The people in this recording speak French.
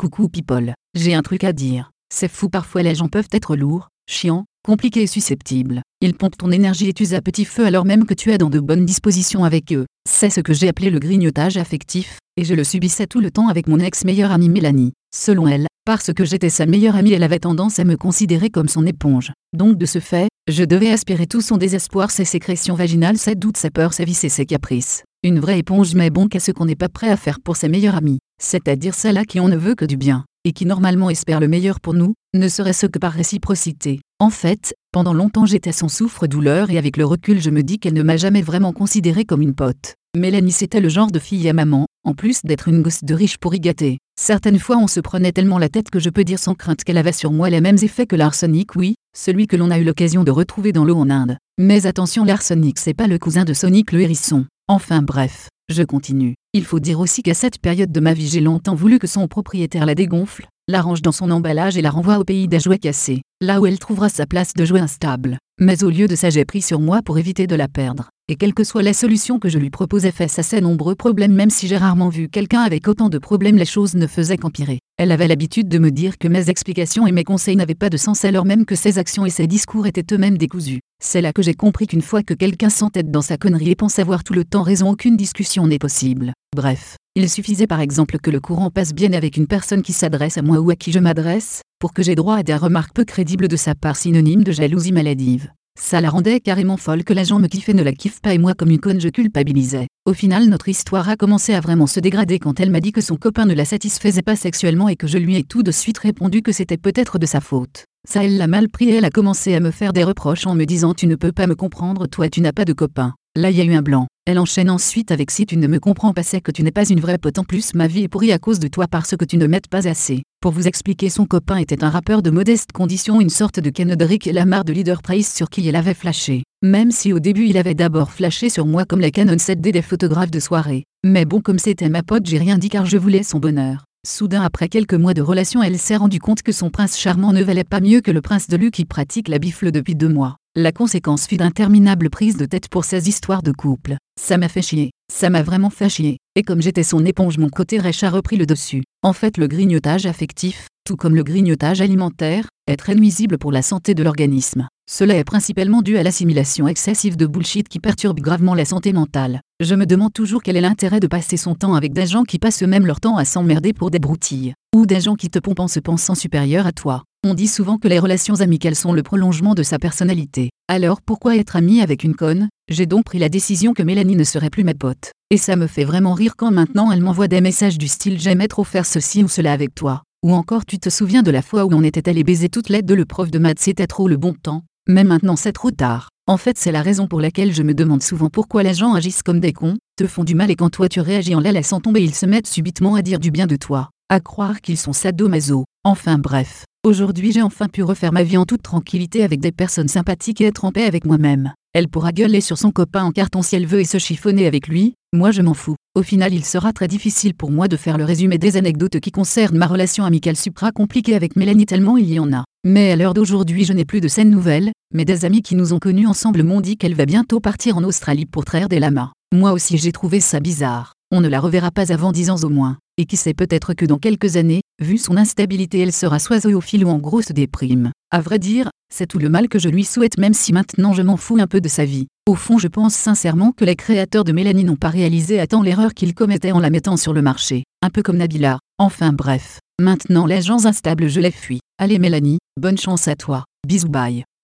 Coucou people, j'ai un truc à dire. C'est fou parfois les gens peuvent être lourds, chiants, compliqués et susceptibles. Ils pompent ton énergie et tu à petit feu alors même que tu es dans de bonnes dispositions avec eux. C'est ce que j'ai appelé le grignotage affectif, et je le subissais tout le temps avec mon ex-meilleure amie Mélanie. Selon elle, parce que j'étais sa meilleure amie elle avait tendance à me considérer comme son éponge. Donc de ce fait, je devais aspirer tout son désespoir, ses sécrétions vaginales, ses doutes, ses peurs, ses vices et ses caprices. Une vraie éponge mais bon qu'à ce qu'on n'est pas prêt à faire pour ses meilleures amies, c'est-à-dire celle à qui on ne veut que du bien, et qui normalement espère le meilleur pour nous, ne serait-ce que par réciprocité. En fait, pendant longtemps j'étais son souffre-douleur et avec le recul je me dis qu'elle ne m'a jamais vraiment considérée comme une pote. Mélanie c'était le genre de fille à maman, en plus d'être une gosse de riche pour y gâter. Certaines fois on se prenait tellement la tête que je peux dire sans crainte qu'elle avait sur moi les mêmes effets que l'arsenic oui, celui que l'on a eu l'occasion de retrouver dans l'eau en Inde. Mais attention l'arsenic c'est pas le cousin de Sonic le hérisson. Enfin bref, je continue. Il faut dire aussi qu'à cette période de ma vie j'ai longtemps voulu que son propriétaire la dégonfle, la range dans son emballage et la renvoie au pays des jouets cassés, là où elle trouvera sa place de jouet instable. Mais au lieu de ça j'ai pris sur moi pour éviter de la perdre. Et quelles que soient les solutions que je lui proposais face à ses nombreux problèmes même si j'ai rarement vu quelqu'un avec autant de problèmes les choses ne faisaient qu'empirer. Elle avait l'habitude de me dire que mes explications et mes conseils n'avaient pas de sens alors même que ses actions et ses discours étaient eux-mêmes décousus. C'est là que j'ai compris qu'une fois que quelqu'un s'entête dans sa connerie et pense avoir tout le temps raison aucune discussion n'est possible. Bref, il suffisait par exemple que le courant passe bien avec une personne qui s'adresse à moi ou à qui je m'adresse, pour que j'ai droit à des remarques peu crédibles de sa part synonyme de jalousie maladive. Ça la rendait carrément folle que l'agent me kiffait ne la kiffe pas et moi comme une conne je culpabilisais. Au final notre histoire a commencé à vraiment se dégrader quand elle m'a dit que son copain ne la satisfaisait pas sexuellement et que je lui ai tout de suite répondu que c'était peut-être de sa faute. Ça elle l'a mal pris et elle a commencé à me faire des reproches en me disant tu ne peux pas me comprendre toi tu n'as pas de copain. Là il y a eu un blanc. Elle enchaîne ensuite avec si tu ne me comprends pas c'est que tu n'es pas une vraie pote en plus ma vie est pourrie à cause de toi parce que tu ne m'aides pas assez. Pour vous expliquer son copain était un rappeur de modeste condition une sorte de Kenodrick et Lamar de Leader Price sur qui elle avait flashé. Même si au début il avait d'abord flashé sur moi comme la Canon 7D des photographes de soirée. Mais bon comme c'était ma pote j'ai rien dit car je voulais son bonheur. Soudain après quelques mois de relation elle s'est rendu compte que son prince charmant ne valait pas mieux que le prince de Lu qui pratique la bifle depuis deux mois. La conséquence fut d'interminables prises de tête pour ces histoires de couple. Ça m'a fait chier, ça m'a vraiment fait chier, et comme j'étais son éponge mon côté rêche a repris le dessus. En fait le grignotage affectif, tout comme le grignotage alimentaire, est très nuisible pour la santé de l'organisme. Cela est principalement dû à l'assimilation excessive de bullshit qui perturbe gravement la santé mentale. Je me demande toujours quel est l'intérêt de passer son temps avec des gens qui passent eux-mêmes leur temps à s'emmerder pour des broutilles, ou des gens qui te pompent en se pensant supérieur à toi. On dit souvent que les relations amicales sont le prolongement de sa personnalité. Alors pourquoi être ami avec une conne? J'ai donc pris la décision que Mélanie ne serait plus ma pote. Et ça me fait vraiment rire quand maintenant elle m'envoie des messages du style j'aimais trop faire ceci ou cela avec toi. Ou encore tu te souviens de la fois où on était allé baiser toute l'aide de le prof de maths c'était trop le bon temps. Mais maintenant c'est trop tard. En fait c'est la raison pour laquelle je me demande souvent pourquoi les gens agissent comme des cons, te font du mal et quand toi tu réagis en la laissant tomber ils se mettent subitement à dire du bien de toi, à croire qu'ils sont sadomaso. Enfin bref, aujourd'hui j'ai enfin pu refaire ma vie en toute tranquillité avec des personnes sympathiques et être en paix avec moi-même. Elle pourra gueuler sur son copain en carton si elle veut et se chiffonner avec lui, moi je m'en fous. Au final il sera très difficile pour moi de faire le résumé des anecdotes qui concernent ma relation amicale supra compliquée avec Mélanie tellement il y en a. Mais à l'heure d'aujourd'hui je n'ai plus de scènes nouvelles, mais des amis qui nous ont connus ensemble m'ont dit qu'elle va bientôt partir en Australie pour traire des lamas. Moi aussi j'ai trouvé ça bizarre. On ne la reverra pas avant dix ans au moins. Et qui sait peut-être que dans quelques années, vu son instabilité elle sera soit fil ou en grosse déprime. À vrai dire, c'est tout le mal que je lui souhaite même si maintenant je m'en fous un peu de sa vie. Au fond je pense sincèrement que les créateurs de Mélanie n'ont pas réalisé à temps l'erreur qu'ils commettaient en la mettant sur le marché. Un peu comme Nabila. Enfin bref. Maintenant les gens instables je les fuis. Allez Mélanie, bonne chance à toi. Bisous bye.